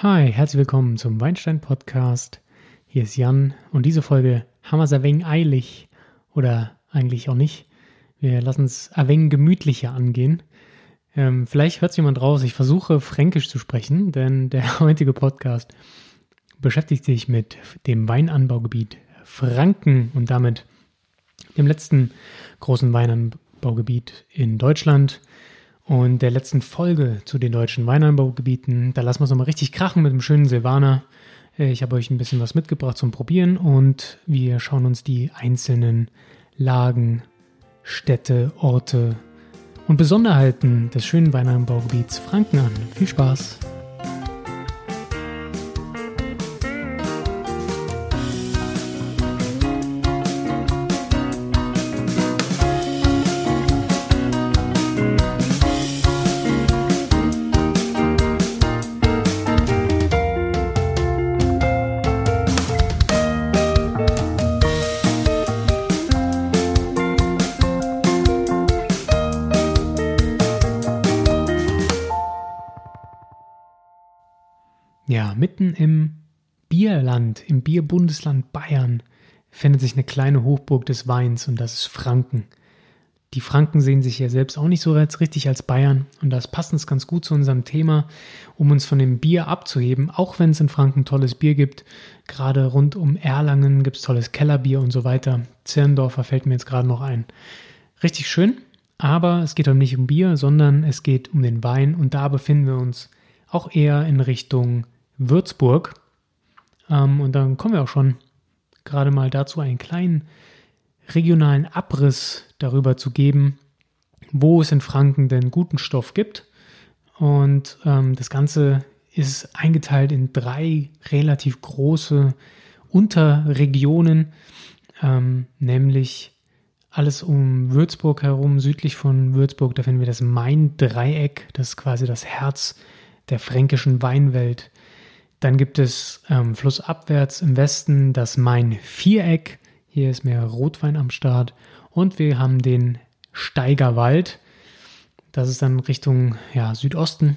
Hi, herzlich willkommen zum Weinstein Podcast. Hier ist Jan und diese Folge haben wir es wenig eilig oder eigentlich auch nicht. Wir lassen es wenig gemütlicher angehen. Ähm, vielleicht hört es jemand raus, ich versuche fränkisch zu sprechen, denn der heutige Podcast beschäftigt sich mit dem Weinanbaugebiet Franken und damit dem letzten großen Weinanbaugebiet in Deutschland und der letzten Folge zu den deutschen Weinanbaugebieten. Da lassen wir es nochmal richtig krachen mit dem schönen Silvaner. Äh, ich habe euch ein bisschen was mitgebracht zum Probieren und wir schauen uns die einzelnen Lagen, Städte, Orte und Besonderheiten des schönen Weinanbaugebiets Franken an. Viel Spaß! Ja, mitten im Bierland, im Bierbundesland Bayern, findet sich eine kleine Hochburg des Weins und das ist Franken. Die Franken sehen sich ja selbst auch nicht so richtig als Bayern und das passt uns ganz gut zu unserem Thema, um uns von dem Bier abzuheben, auch wenn es in Franken tolles Bier gibt. Gerade rund um Erlangen gibt es tolles Kellerbier und so weiter. Zirndorfer fällt mir jetzt gerade noch ein. Richtig schön, aber es geht heute nicht um Bier, sondern es geht um den Wein und da befinden wir uns auch eher in Richtung Würzburg. Ähm, und dann kommen wir auch schon gerade mal dazu, einen kleinen regionalen Abriss darüber zu geben, wo es in Franken denn guten Stoff gibt. Und ähm, das Ganze ist eingeteilt in drei relativ große Unterregionen, ähm, nämlich alles um Würzburg herum, südlich von Würzburg, da finden wir das Main-Dreieck, das ist quasi das Herz der fränkischen Weinwelt. Dann gibt es ähm, flussabwärts im Westen das Main-Viereck. Hier ist mehr Rotwein am Start. Und wir haben den Steigerwald. Das ist dann Richtung ja, Südosten.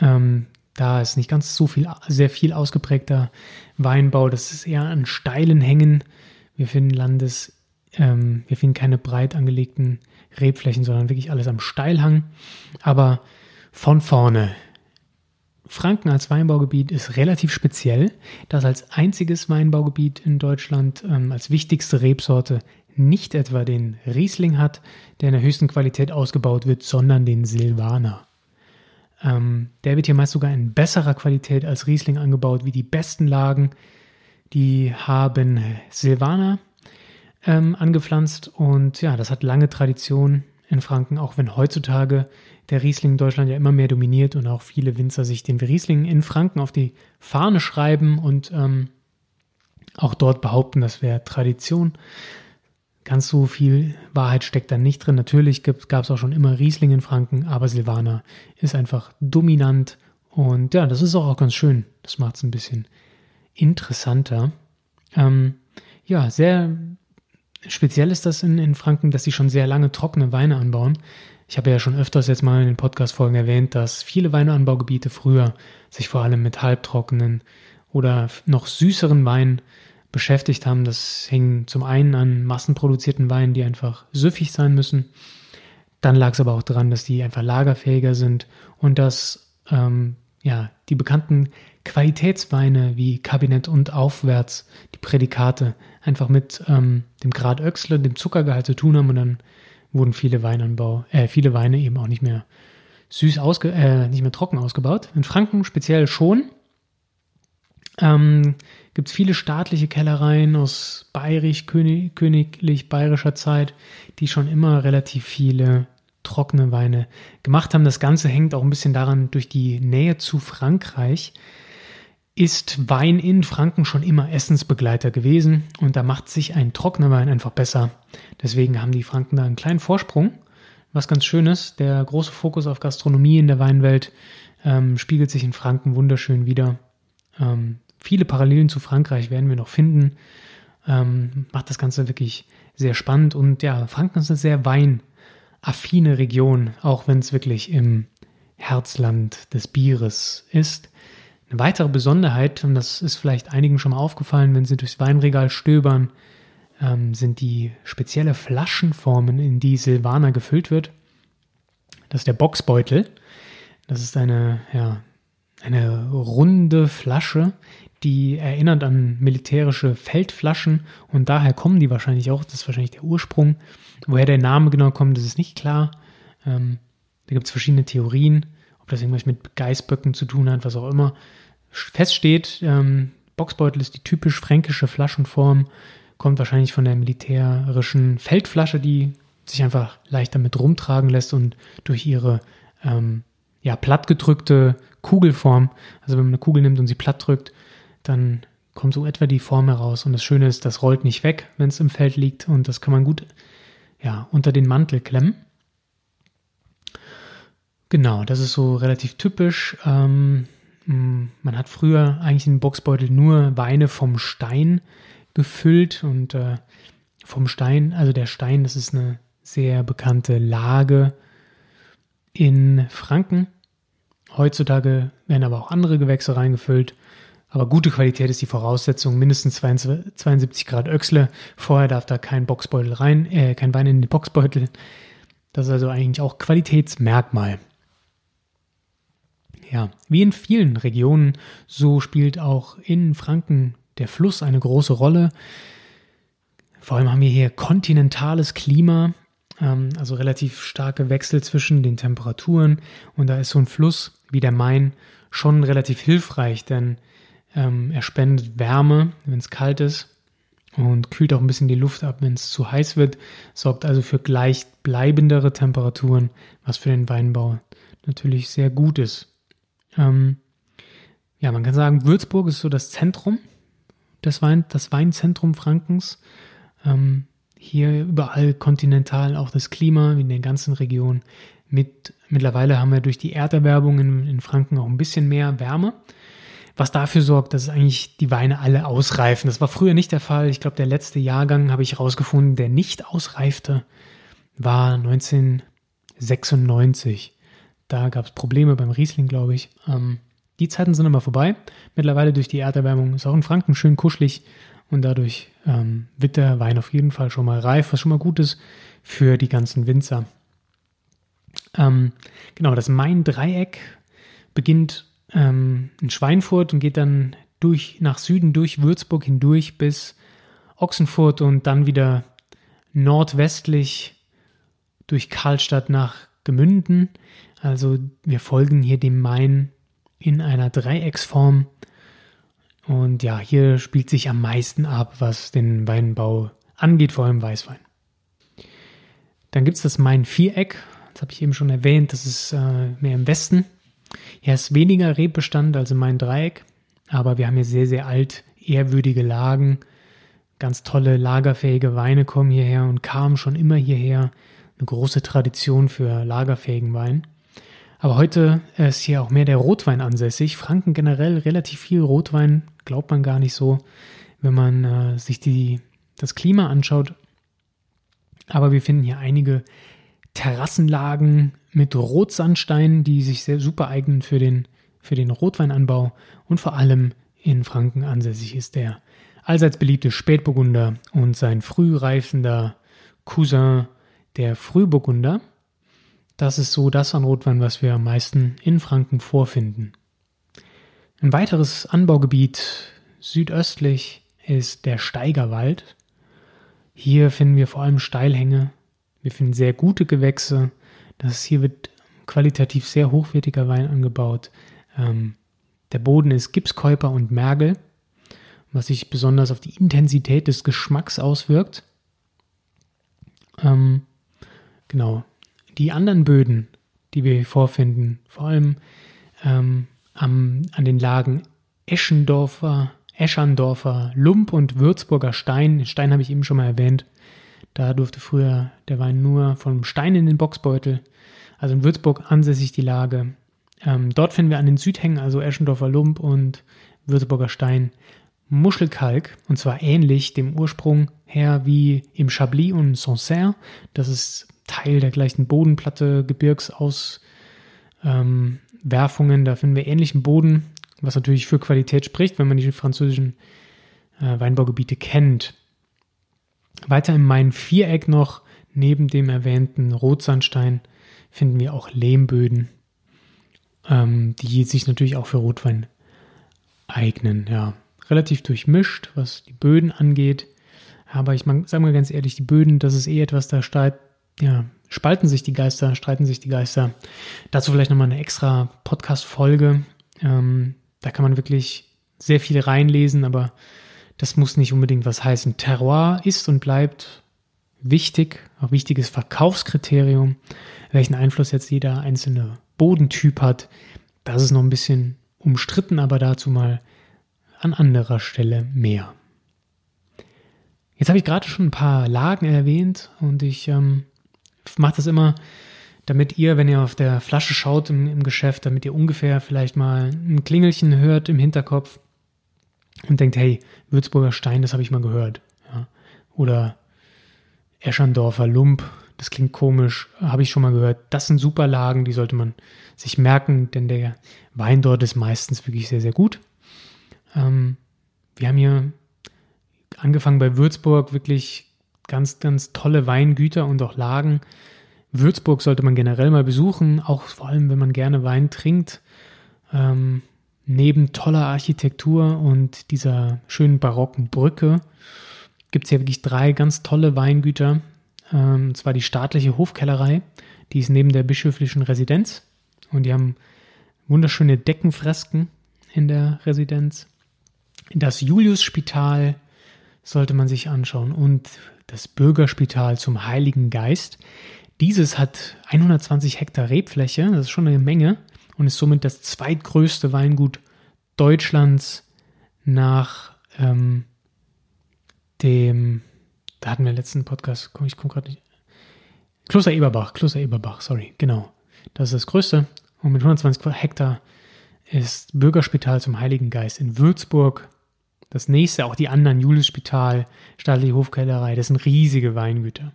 Ähm, da ist nicht ganz so viel, sehr viel ausgeprägter Weinbau. Das ist eher an steilen Hängen. Wir finden Landes, ähm, wir finden keine breit angelegten Rebflächen, sondern wirklich alles am Steilhang. Aber von vorne Franken als Weinbaugebiet ist relativ speziell, da es als einziges Weinbaugebiet in Deutschland ähm, als wichtigste Rebsorte nicht etwa den Riesling hat, der in der höchsten Qualität ausgebaut wird, sondern den Silvaner. Ähm, der wird hier meist sogar in besserer Qualität als Riesling angebaut, wie die besten Lagen. Die haben Silvaner ähm, angepflanzt und ja, das hat lange Tradition in Franken, auch wenn heutzutage der Riesling in Deutschland ja immer mehr dominiert und auch viele Winzer sich den Riesling in Franken auf die Fahne schreiben und ähm, auch dort behaupten, das wäre Tradition. Ganz so viel Wahrheit steckt da nicht drin. Natürlich gab es auch schon immer Riesling in Franken, aber Silvaner ist einfach dominant und ja, das ist auch, auch ganz schön. Das macht es ein bisschen interessanter. Ähm, ja, sehr speziell ist das in, in Franken, dass sie schon sehr lange trockene Weine anbauen. Ich habe ja schon öfters jetzt mal in den Podcast-Folgen erwähnt, dass viele Weinanbaugebiete früher sich vor allem mit halbtrockenen oder noch süßeren Weinen beschäftigt haben. Das hing zum einen an massenproduzierten Weinen, die einfach süffig sein müssen. Dann lag es aber auch daran, dass die einfach lagerfähiger sind und dass ähm, ja, die bekannten Qualitätsweine wie Kabinett und Aufwärts, die Prädikate, einfach mit ähm, dem Grad Öxle, dem Zuckergehalt zu tun haben und dann wurden viele Weinanbau, äh, viele Weine eben auch nicht mehr süß ausge, äh, nicht mehr trocken ausgebaut. In Franken speziell schon. Ähm, Gibt es viele staatliche Kellereien aus bayerisch, König, königlich bayerischer Zeit, die schon immer relativ viele trockene Weine gemacht haben. Das Ganze hängt auch ein bisschen daran, durch die Nähe zu Frankreich ist Wein in Franken schon immer Essensbegleiter gewesen und da macht sich ein trockener Wein einfach besser. Deswegen haben die Franken da einen kleinen Vorsprung. Was ganz schön ist, der große Fokus auf Gastronomie in der Weinwelt ähm, spiegelt sich in Franken wunderschön wieder. Ähm, viele Parallelen zu Frankreich werden wir noch finden. Ähm, macht das Ganze wirklich sehr spannend und ja, Franken ist eine sehr weinaffine Region, auch wenn es wirklich im Herzland des Bieres ist. Eine weitere Besonderheit, und das ist vielleicht einigen schon mal aufgefallen, wenn sie durchs Weinregal stöbern, ähm, sind die spezielle Flaschenformen, in die Silvaner gefüllt wird. Das ist der Boxbeutel. Das ist eine, ja, eine runde Flasche, die erinnert an militärische Feldflaschen und daher kommen die wahrscheinlich auch. Das ist wahrscheinlich der Ursprung. Woher der Name genau kommt, das ist nicht klar. Ähm, da gibt es verschiedene Theorien, ob das irgendwas mit Geißböcken zu tun hat, was auch immer. Fest steht, ähm, Boxbeutel ist die typisch fränkische Flaschenform, kommt wahrscheinlich von der militärischen Feldflasche, die sich einfach leicht damit rumtragen lässt und durch ihre ähm, ja, plattgedrückte Kugelform, also wenn man eine Kugel nimmt und sie platt drückt, dann kommt so etwa die Form heraus. Und das Schöne ist, das rollt nicht weg, wenn es im Feld liegt und das kann man gut ja, unter den Mantel klemmen. Genau, das ist so relativ typisch. Ähm, man hat früher eigentlich in den Boxbeutel nur Weine vom Stein gefüllt und äh, vom Stein, also der Stein, das ist eine sehr bekannte Lage in Franken. Heutzutage werden aber auch andere Gewächse reingefüllt. Aber gute Qualität ist die Voraussetzung, mindestens 72 Grad Öchsle. Vorher darf da kein Boxbeutel rein, äh, kein Wein in den Boxbeutel. Das ist also eigentlich auch Qualitätsmerkmal. Ja, wie in vielen Regionen, so spielt auch in Franken der Fluss eine große Rolle. Vor allem haben wir hier kontinentales Klima, ähm, also relativ starke Wechsel zwischen den Temperaturen. Und da ist so ein Fluss wie der Main schon relativ hilfreich, denn ähm, er spendet Wärme, wenn es kalt ist und kühlt auch ein bisschen die Luft ab, wenn es zu heiß wird, sorgt also für gleichbleibendere Temperaturen, was für den Weinbau natürlich sehr gut ist. Ähm, ja, man kann sagen, Würzburg ist so das Zentrum des Wein, das Weinzentrum Frankens. Ähm, hier überall kontinental auch das Klima, in der ganzen Region. Mit, mittlerweile haben wir durch die Erderwerbung in, in Franken auch ein bisschen mehr Wärme was dafür sorgt, dass eigentlich die Weine alle ausreifen. Das war früher nicht der Fall. Ich glaube, der letzte Jahrgang habe ich herausgefunden, der nicht ausreifte, war 1996. Da gab es Probleme beim Riesling, glaube ich. Ähm, die Zeiten sind immer vorbei. Mittlerweile durch die Erderwärmung ist auch in Franken schön kuschelig und dadurch ähm, wird der Wein auf jeden Fall schon mal reif, was schon mal gut ist für die ganzen Winzer. Ähm, genau, das Main-Dreieck beginnt ähm, in Schweinfurt und geht dann durch nach Süden durch Würzburg hindurch bis Ochsenfurt und dann wieder nordwestlich durch Karlstadt nach Gemünden. Also wir folgen hier dem Main in einer Dreiecksform. Und ja, hier spielt sich am meisten ab, was den Weinbau angeht, vor allem Weißwein. Dann gibt es das Main-Viereck, das habe ich eben schon erwähnt, das ist äh, mehr im Westen. Hier ist weniger Rebbestand als in meinem Dreieck, aber wir haben hier sehr, sehr alt, ehrwürdige Lagen. Ganz tolle, lagerfähige Weine kommen hierher und kamen schon immer hierher. Eine große Tradition für lagerfähigen Wein. Aber heute ist hier auch mehr der Rotwein ansässig. Franken generell relativ viel Rotwein, glaubt man gar nicht so, wenn man äh, sich die, das Klima anschaut. Aber wir finden hier einige Terrassenlagen mit Rotsandstein, die sich sehr super eignen für den, für den Rotweinanbau und vor allem in Franken ansässig ist der allseits beliebte Spätburgunder und sein frühreifender Cousin, der Frühburgunder. Das ist so das an Rotwein, was wir am meisten in Franken vorfinden. Ein weiteres Anbaugebiet südöstlich ist der Steigerwald. Hier finden wir vor allem Steilhänge wir finden sehr gute Gewächse. Das hier wird qualitativ sehr hochwertiger Wein angebaut. Ähm, der Boden ist Gipskäuper und Mergel, was sich besonders auf die Intensität des Geschmacks auswirkt. Ähm, genau. Die anderen Böden, die wir hier vorfinden, vor allem ähm, am, an den Lagen Eschendorfer, Eschandorfer Lump und Würzburger Stein. Stein habe ich eben schon mal erwähnt. Da durfte früher der Wein nur vom Stein in den Boxbeutel. Also in Würzburg ansässig die Lage. Ähm, dort finden wir an den Südhängen, also Eschendorfer Lump und Würzburger Stein, Muschelkalk. Und zwar ähnlich dem Ursprung her wie im Chablis und Sancerre. Das ist Teil der gleichen Bodenplatte, Gebirgsaus, ähm, Werfungen. Da finden wir ähnlichen Boden, was natürlich für Qualität spricht, wenn man die französischen äh, Weinbaugebiete kennt. Weiter im Main-Viereck noch, neben dem erwähnten Rotsandstein, finden wir auch Lehmböden, ähm, die sich natürlich auch für Rotwein eignen. Ja, relativ durchmischt, was die Böden angeht. Aber ich sage mal ganz ehrlich, die Böden, das ist eh etwas, da steigt, ja, spalten sich die Geister, streiten sich die Geister. Dazu vielleicht nochmal eine extra Podcast-Folge. Ähm, da kann man wirklich sehr viel reinlesen, aber das muss nicht unbedingt was heißen. Terroir ist und bleibt wichtig, auch wichtiges Verkaufskriterium. Welchen Einfluss jetzt jeder einzelne Bodentyp hat, das ist noch ein bisschen umstritten, aber dazu mal an anderer Stelle mehr. Jetzt habe ich gerade schon ein paar Lagen erwähnt und ich ähm, mache das immer, damit ihr, wenn ihr auf der Flasche schaut im, im, Geschäft, damit ihr ungefähr vielleicht mal ein Klingelchen hört im Hinterkopf und denkt, hey, Würzburger Stein, das habe ich mal gehört. Ja. Oder Eschandorfer Lump, das klingt komisch, habe ich schon mal gehört. Das sind super Lagen, die sollte man sich merken, denn der Wein dort ist meistens wirklich sehr, sehr gut. Ähm, wir haben hier angefangen bei Würzburg wirklich ganz, ganz tolle Weingüter und auch Lagen. Würzburg sollte man generell mal besuchen, auch vor allem, wenn man gerne Wein trinkt. Ähm, neben toller Architektur und dieser schönen barocken Brücke gibt es hier wirklich drei ganz tolle Weingüter. Ähm, und zwar die staatliche Hofkellerei, die ist neben der bischöflichen Residenz und die haben wunderschöne Deckenfresken in der Residenz. Das Juliusspital sollte man sich anschauen und das Bürgerspital zum Heiligen Geist. Dieses hat 120 Hektar Rebfläche, das ist schon eine Menge und ist somit das zweitgrößte Weingut Deutschlands nach ähm, dem, da hatten wir letzten Podcast, ich komme gerade nicht. Kloster Eberbach, Kloster Eberbach, sorry, genau. Das ist das größte und mit 120 Hektar ist Bürgerspital zum Heiligen Geist in Würzburg. Das nächste, auch die anderen, Juliusspital, Staatliche Hofkellerei, das sind riesige Weingüter.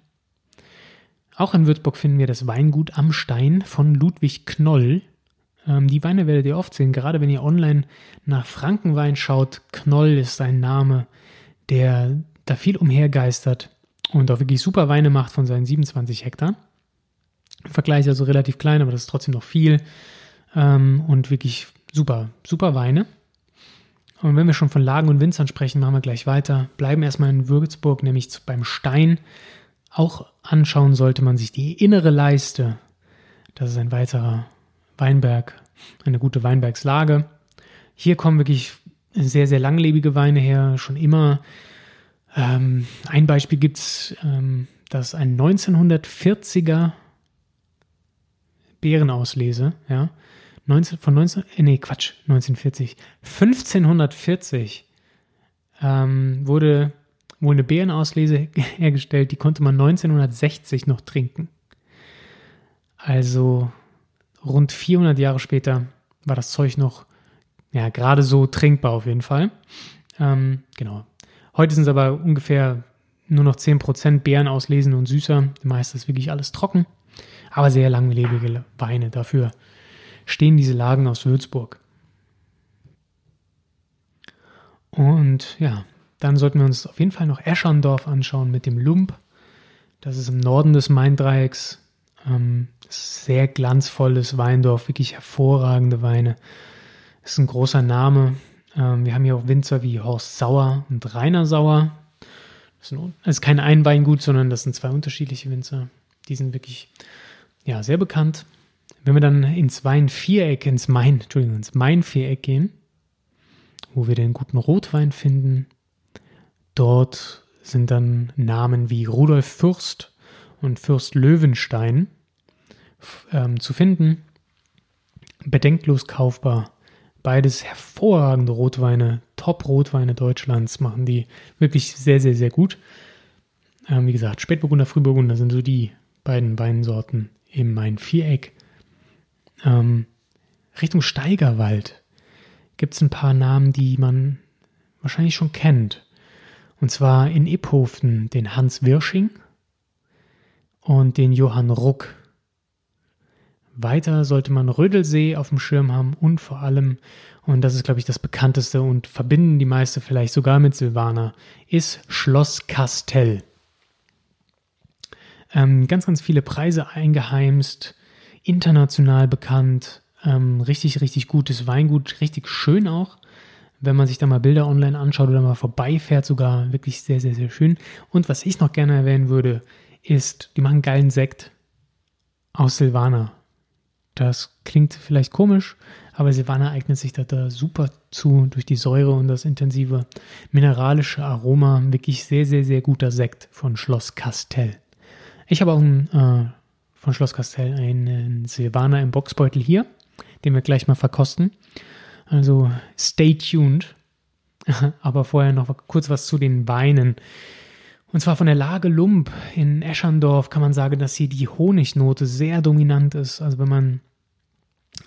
Auch in Würzburg finden wir das Weingut am Stein von Ludwig Knoll. Ähm, die Weine werdet ihr oft sehen, gerade wenn ihr online nach Frankenwein schaut. Knoll ist ein Name, der da viel umhergeistert und auch wirklich super Weine macht von seinen 27 Hektar. Im Vergleich also relativ klein, aber das ist trotzdem noch viel. Ähm, und wirklich super, super Weine. Und wenn wir schon von Lagen und Winzern sprechen, machen wir gleich weiter. Bleiben erstmal in Würzburg, nämlich beim Stein. Auch anschauen sollte man sich die innere Leiste. Das ist ein weiterer Weinberg, eine gute Weinbergslage. Hier kommen wirklich sehr, sehr langlebige Weine her, schon immer. Ähm, ein Beispiel gibt es, ähm, das ein 1940er Beerenauslese, ja, 19, von 19, äh, nee, Quatsch, 1940, 1540 ähm, wurde wohl eine Beerenauslese hergestellt, die konnte man 1960 noch trinken. Also rund 400 Jahre später war das Zeug noch, ja, gerade so trinkbar auf jeden Fall. Ähm, genau. Heute sind es aber ungefähr nur noch 10% Beeren auslesen und süßer. Meist ist wirklich alles trocken aber sehr langlebige Weine. Dafür stehen diese Lagen aus Würzburg. Und ja, dann sollten wir uns auf jeden Fall noch Eschandorf anschauen mit dem Lump. Das ist im Norden des Maindreiecks. Ähm, sehr glanzvolles Weindorf, wirklich hervorragende Weine. Ist ein großer Name. Ähm, wir haben hier auch Winzer wie Horst Sauer und Rainer Sauer. Das ist kein Einweingut, sondern das sind zwei unterschiedliche Winzer. Die sind wirklich ja, sehr bekannt. Wenn wir dann ins Weinviereck, ins Main, Entschuldigung, ins Main-Viereck gehen, wo wir den guten Rotwein finden, dort sind dann Namen wie Rudolf Fürst und Fürst Löwenstein ähm, zu finden. Bedenklos kaufbar. Beides hervorragende Rotweine, Top-Rotweine Deutschlands, machen die wirklich sehr, sehr, sehr gut. Ähm, wie gesagt, Spätburgunder, Frühburgunder sind so die beiden Weinsorten, im Main-Viereck. Ähm, Richtung Steigerwald gibt es ein paar Namen, die man wahrscheinlich schon kennt. Und zwar in Iphofen den Hans Wirsching und den Johann Ruck. Weiter sollte man Rödelsee auf dem Schirm haben und vor allem, und das ist, glaube ich, das bekannteste und verbinden die meiste vielleicht sogar mit Silvaner, ist Schloss Castell. Ähm, ganz, ganz viele Preise eingeheimst, international bekannt, ähm, richtig, richtig gutes Weingut, richtig schön auch. Wenn man sich da mal Bilder online anschaut oder mal vorbeifährt, sogar wirklich sehr, sehr, sehr schön. Und was ich noch gerne erwähnen würde, ist, die machen geilen Sekt aus Silvaner. Das klingt vielleicht komisch, aber Silvaner eignet sich da, da super zu durch die Säure und das intensive mineralische Aroma. Wirklich sehr, sehr, sehr guter Sekt von Schloss Castell. Ich habe auch einen, äh, von Schloss Castell einen Silvaner im Boxbeutel hier, den wir gleich mal verkosten. Also stay tuned. aber vorher noch kurz was zu den Weinen. Und zwar von der Lage Lump in Eschandorf kann man sagen, dass hier die Honignote sehr dominant ist. Also wenn man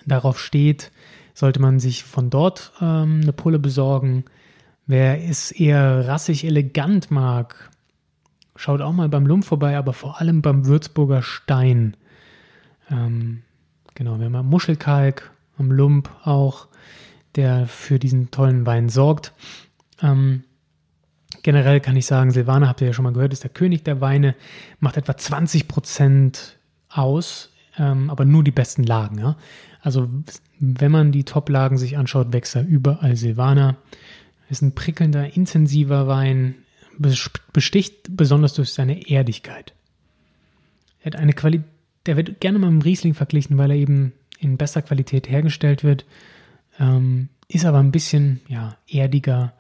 darauf steht, sollte man sich von dort ähm, eine Pulle besorgen. Wer es eher rassig elegant mag, schaut auch mal beim Lump vorbei, aber vor allem beim Würzburger Stein. Ähm, genau, wir haben Muschelkalk am Lump auch, der für diesen tollen Wein sorgt. Ähm, generell kann ich sagen, Silvaner, habt ihr ja schon mal gehört, ist der König der Weine, macht etwa 20 Prozent aus, ähm, aber nur die besten Lagen. Ja? Also wenn man die Top-Lagen sich anschaut, wächst da überall Silvaner. Ist ein prickelnder, intensiver Wein, besticht besonders durch seine Erdigkeit. Er hat eine Qualität, der wird gerne mal mit dem Riesling verglichen, weil er eben in besser Qualität hergestellt wird. Ähm, ist aber ein bisschen ja, erdiger,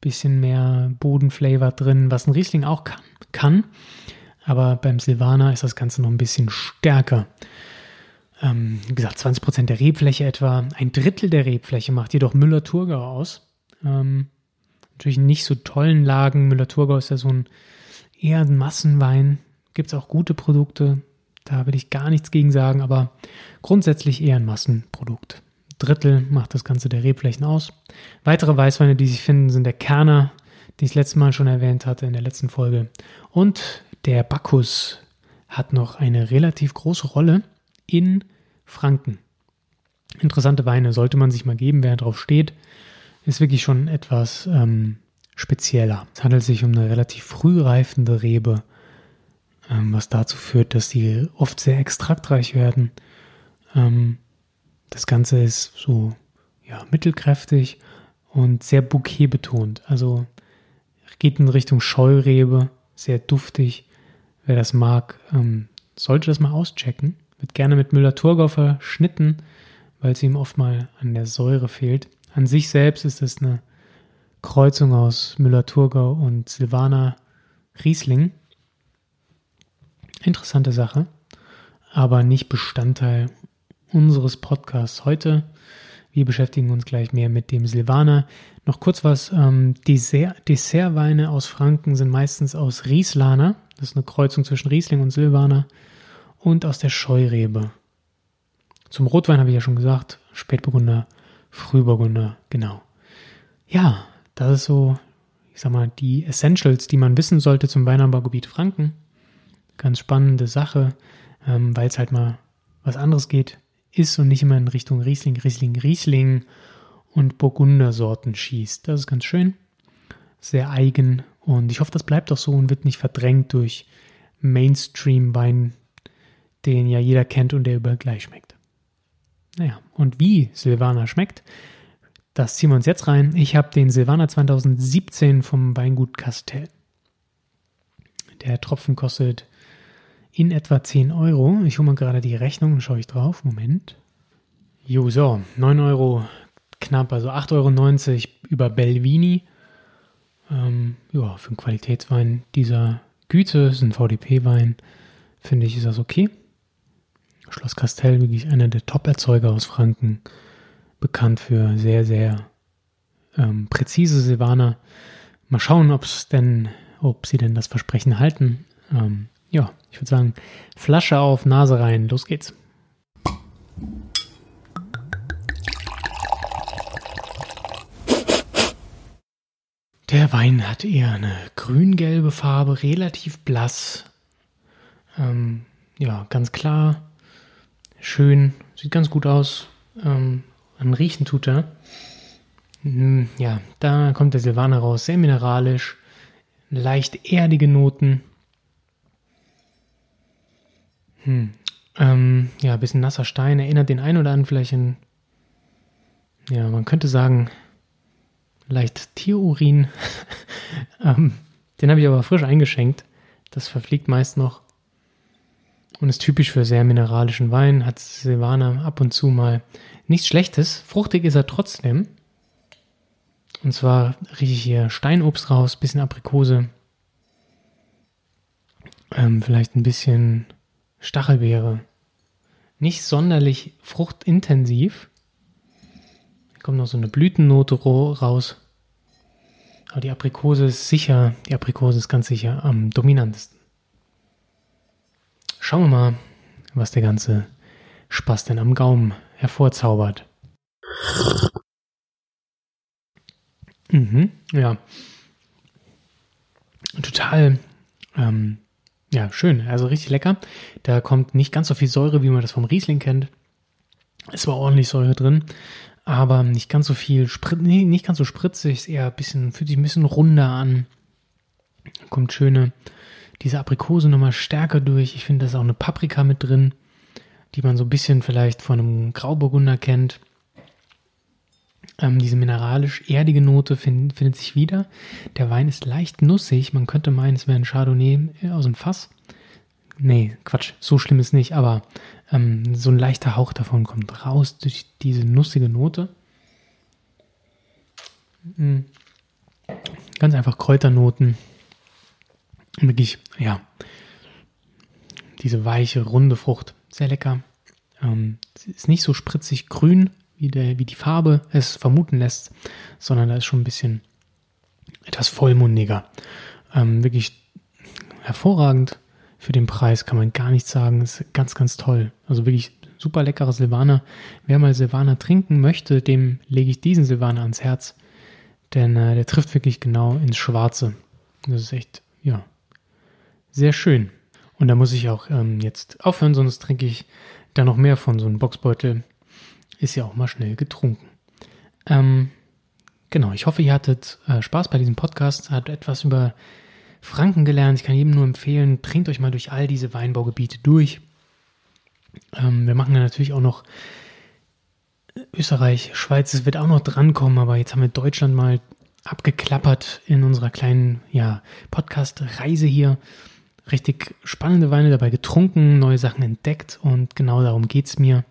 bisschen mehr Bodenflavor drin, was ein Riesling auch kann. kann. Aber beim Silvaner ist das Ganze noch ein bisschen stärker ähm, wie gesagt, 20 Prozent der Rebfläche etwa. Ein Drittel der Rebfläche macht jedoch Müller-Thurgau aus. Ähm, natürlich nicht so tollen Lagen. Müller-Thurgau ist ja so ein eher ein Massenwein. Gibt es auch gute Produkte. Da will ich gar nichts gegen sagen, aber grundsätzlich eher ein Massenprodukt. Drittel macht das Ganze der Rebflächen aus. Weitere Weißweine, die sich finden, sind der Kerner, den ich das letzte Mal schon erwähnt hatte in der letzten Folge. Und der Bacchus hat noch eine relativ große Rolle in Franken. Interessante Weine sollte man sich mal geben, wer drauf steht. Ist wirklich schon etwas ähm, spezieller. Es handelt sich um eine relativ früh reifende Rebe, ähm, was dazu führt, dass sie oft sehr extraktreich werden. Ähm, das Ganze ist so ja, mittelkräftig und sehr bouquet-betont. Also geht in Richtung Scheurebe, sehr duftig. Wer das mag, ähm, sollte das mal auschecken. Wird gerne mit Müller-Thurgau verschnitten, weil es ihm oft mal an der Säure fehlt. An sich selbst ist es eine Kreuzung aus Müller-Thurgau und Silvaner Riesling. Interessante Sache, aber nicht Bestandteil unseres Podcasts heute. Wir beschäftigen uns gleich mehr mit dem Silvaner. Noch kurz was, ähm, Dessert, Dessertweine aus Franken sind meistens aus Rieslaner. Das ist eine Kreuzung zwischen Riesling und Silvaner und aus der Scheurebe. Zum Rotwein habe ich ja schon gesagt, Spätburgunder, Frühburgunder, genau. Ja, das ist so, ich sag mal, die Essentials, die man wissen sollte zum Weinanbaugebiet Franken. Ganz spannende Sache, ähm, weil es halt mal was anderes geht, ist und nicht immer in Richtung Riesling, Riesling, Riesling und Burgundersorten schießt. Das ist ganz schön, sehr eigen und ich hoffe, das bleibt auch so und wird nicht verdrängt durch Mainstream-Wein den ja jeder kennt und der überall gleich schmeckt. Naja, und wie Silvaner schmeckt, das ziehen wir uns jetzt rein. Ich habe den Silvaner 2017 vom Weingut Castell. Der Tropfen kostet in etwa 10 Euro. Ich hole mal gerade die Rechnung und schaue ich drauf. Moment. Jo, so, 9 Euro knapp, also 8,90 Euro über Belvini. Ähm, ja, für einen Qualitätswein dieser Güte, ist ein VDP-Wein, finde ich, ist das okay. Schloss Castell, wirklich einer der Top-Erzeuger aus Franken, bekannt für sehr, sehr ähm, präzise Silvaner. Mal schauen, ob es denn, ob sie denn das Versprechen halten. Ähm, ja, ich würde sagen, Flasche auf, Nase rein, los geht's. Der Wein hat eher eine grün-gelbe Farbe, relativ blass. Ähm, ja, ganz klar schön, sieht ganz gut aus. Ähm, an Riechen tut er. Hm, ja, da kommt der Silvaner raus, sehr mineralisch, leicht erdige Noten. Hm. Ähm, ja, ein bisschen nasser Stein, erinnert den einen oder anderen vielleicht in, ja, man könnte sagen, leicht Tierurin. ähm, den habe ich aber frisch eingeschenkt. Das verfliegt meist noch. Und ist typisch für sehr mineralischen Wein. Hat Silvaner ab und zu mal nichts Schlechtes. Fruchtig ist er trotzdem. Und zwar rieche ich hier Steinobst raus, bisschen Aprikose. Ähm, vielleicht ein bisschen Stachelbeere. Nicht sonderlich fruchtintensiv. Da kommt noch so eine Blütennote raus. Aber die Aprikose ist sicher, die Aprikose ist ganz sicher am dominantesten. Schauen wir mal, was der ganze Spaß denn am Gaumen hervorzaubert. Mhm, ja. Total, ähm, ja, schön. Also richtig lecker. Da kommt nicht ganz so viel Säure, wie man das vom Riesling kennt. Es war ordentlich Säure drin, aber nicht ganz so viel, Sprit nee, nicht ganz so spritzig, ist eher ein bisschen, fühlt sich ein bisschen runder an. Kommt schöne, diese Aprikose nochmal stärker durch. Ich finde, da ist auch eine Paprika mit drin, die man so ein bisschen vielleicht von einem Grauburgunder kennt. Ähm, diese mineralisch-erdige Note find, findet sich wieder. Der Wein ist leicht nussig. Man könnte meinen, es wäre ein Chardonnay äh, aus dem Fass. Nee, Quatsch, so schlimm ist nicht, aber ähm, so ein leichter Hauch davon kommt raus durch diese nussige Note. Mhm. Ganz einfach Kräuternoten. Wirklich, ja, diese weiche, runde Frucht. Sehr lecker. Ähm, ist nicht so spritzig grün, wie, der, wie die Farbe es vermuten lässt, sondern da ist schon ein bisschen etwas vollmundiger. Ähm, wirklich hervorragend für den Preis, kann man gar nicht sagen. Ist ganz, ganz toll. Also wirklich super leckerer Silvaner. Wer mal Silvaner trinken möchte, dem lege ich diesen Silvaner ans Herz. Denn äh, der trifft wirklich genau ins Schwarze. Das ist echt, ja, sehr schön. Und da muss ich auch ähm, jetzt aufhören, sonst trinke ich da noch mehr von so einem Boxbeutel ist ja auch mal schnell getrunken. Ähm, genau, ich hoffe, ihr hattet äh, Spaß bei diesem Podcast, habt etwas über Franken gelernt. Ich kann jedem nur empfehlen, bringt euch mal durch all diese Weinbaugebiete durch. Ähm, wir machen ja natürlich auch noch Österreich, Schweiz, es wird auch noch drankommen, aber jetzt haben wir Deutschland mal abgeklappert in unserer kleinen ja, Podcast-Reise hier. Richtig spannende Weine dabei getrunken, neue Sachen entdeckt und genau darum geht es mir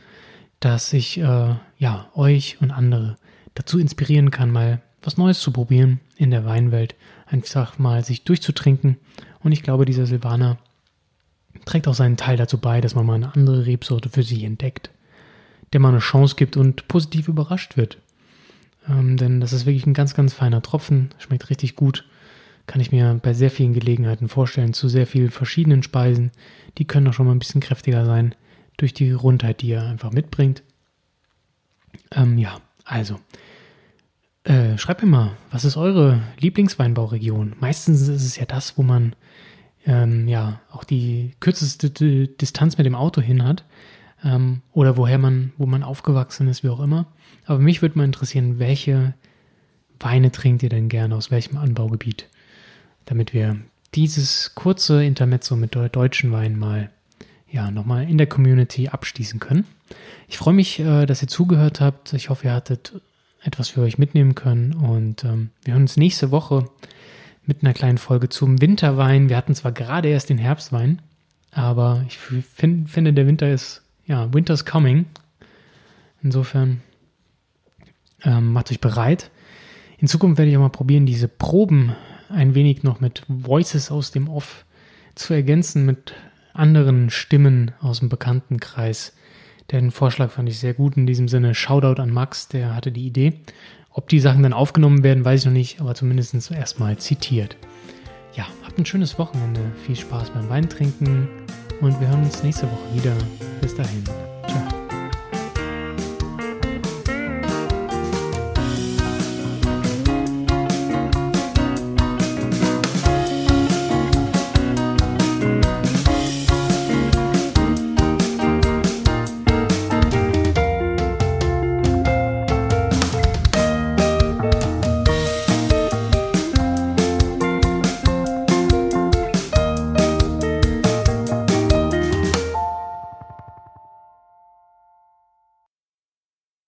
dass ich äh, ja euch und andere dazu inspirieren kann, mal was Neues zu probieren in der Weinwelt, einfach mal sich durchzutrinken. Und ich glaube, dieser Silvaner trägt auch seinen Teil dazu bei, dass man mal eine andere Rebsorte für sich entdeckt, der mal eine Chance gibt und positiv überrascht wird. Ähm, denn das ist wirklich ein ganz, ganz feiner Tropfen, schmeckt richtig gut. Kann ich mir bei sehr vielen Gelegenheiten vorstellen, zu sehr vielen verschiedenen Speisen. Die können auch schon mal ein bisschen kräftiger sein durch die Rundheit, die er einfach mitbringt. Ähm, ja, also. Äh, schreibt mir mal, was ist eure Lieblingsweinbauregion? Meistens ist es ja das, wo man ähm, ja auch die kürzeste Distanz mit dem Auto hin hat. Ähm, oder woher man, wo man aufgewachsen ist, wie auch immer. Aber mich würde mal interessieren, welche Weine trinkt ihr denn gerne, aus welchem Anbaugebiet? Damit wir dieses kurze Intermezzo mit deutschen Weinen mal ja, nochmal in der Community abschließen können. Ich freue mich, äh, dass ihr zugehört habt. Ich hoffe, ihr hattet etwas für euch mitnehmen können und ähm, wir hören uns nächste Woche mit einer kleinen Folge zum Winterwein. Wir hatten zwar gerade erst den Herbstwein, aber ich find, finde, der Winter ist, ja, Winter's coming. Insofern ähm, macht euch bereit. In Zukunft werde ich auch mal probieren, diese Proben ein wenig noch mit Voices aus dem Off zu ergänzen, mit anderen Stimmen aus dem Bekanntenkreis. Den Vorschlag fand ich sehr gut in diesem Sinne. Shoutout an Max, der hatte die Idee. Ob die Sachen dann aufgenommen werden, weiß ich noch nicht, aber zumindest erstmal zitiert. Ja, habt ein schönes Wochenende. Viel Spaß beim Weintrinken und wir hören uns nächste Woche wieder. Bis dahin.